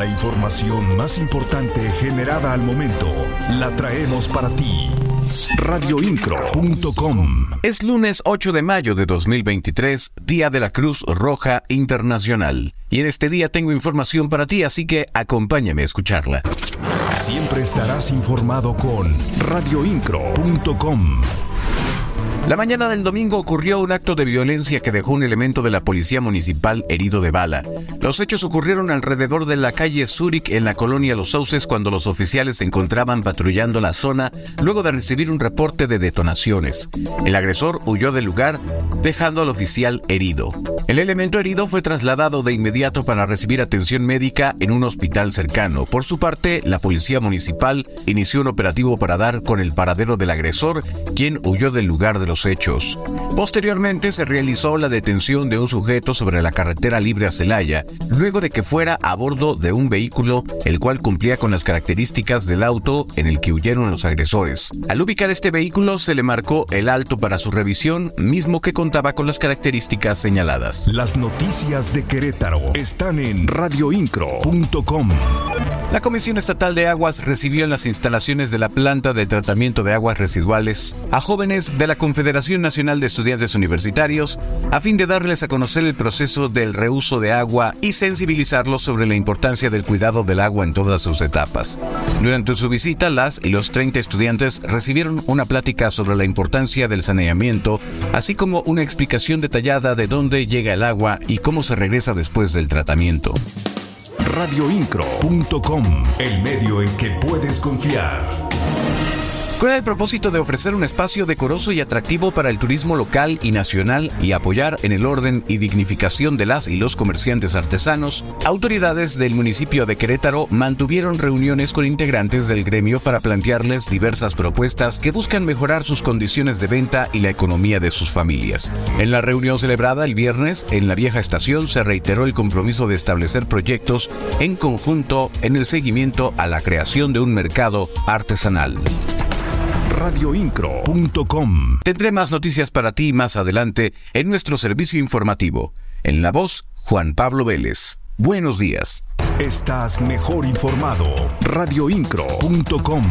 La información más importante generada al momento la traemos para ti. Radioincro.com Es lunes 8 de mayo de 2023, Día de la Cruz Roja Internacional. Y en este día tengo información para ti, así que acompáñame a escucharla. Siempre estarás informado con radioincro.com. La mañana del domingo ocurrió un acto de violencia que dejó un elemento de la policía municipal herido de bala. Los hechos ocurrieron alrededor de la calle Zurich en la colonia Los Sauces cuando los oficiales se encontraban patrullando la zona luego de recibir un reporte de detonaciones. El agresor huyó del lugar dejando al oficial herido. El elemento herido fue trasladado de inmediato para recibir atención médica en un hospital cercano. Por su parte, la policía municipal inició un operativo para dar con el paradero del agresor, quien huyó del lugar de los hechos. Posteriormente se realizó la detención de un sujeto sobre la carretera libre a Celaya, luego de que fuera a bordo de un vehículo el cual cumplía con las características del auto en el que huyeron los agresores. Al ubicar este vehículo se le marcó el alto para su revisión, mismo que contaba con las características señaladas. Las noticias de Querétaro están en radioincro.com. La Comisión Estatal de Aguas recibió en las instalaciones de la planta de tratamiento de aguas residuales a jóvenes de la Confederación Nacional de Estudiantes Universitarios a fin de darles a conocer el proceso del reuso de agua y sensibilizarlos sobre la importancia del cuidado del agua en todas sus etapas. Durante su visita, las y los 30 estudiantes recibieron una plática sobre la importancia del saneamiento, así como una explicación detallada de dónde llega el agua y cómo se regresa después del tratamiento radioincro.com, el medio en que puedes confiar. Con el propósito de ofrecer un espacio decoroso y atractivo para el turismo local y nacional y apoyar en el orden y dignificación de las y los comerciantes artesanos, autoridades del municipio de Querétaro mantuvieron reuniones con integrantes del gremio para plantearles diversas propuestas que buscan mejorar sus condiciones de venta y la economía de sus familias. En la reunión celebrada el viernes en la vieja estación se reiteró el compromiso de establecer proyectos en conjunto en el seguimiento a la creación de un mercado artesanal radioincro.com. Tendré más noticias para ti más adelante en nuestro servicio informativo. En la voz, Juan Pablo Vélez. Buenos días. Estás mejor informado. radioincro.com.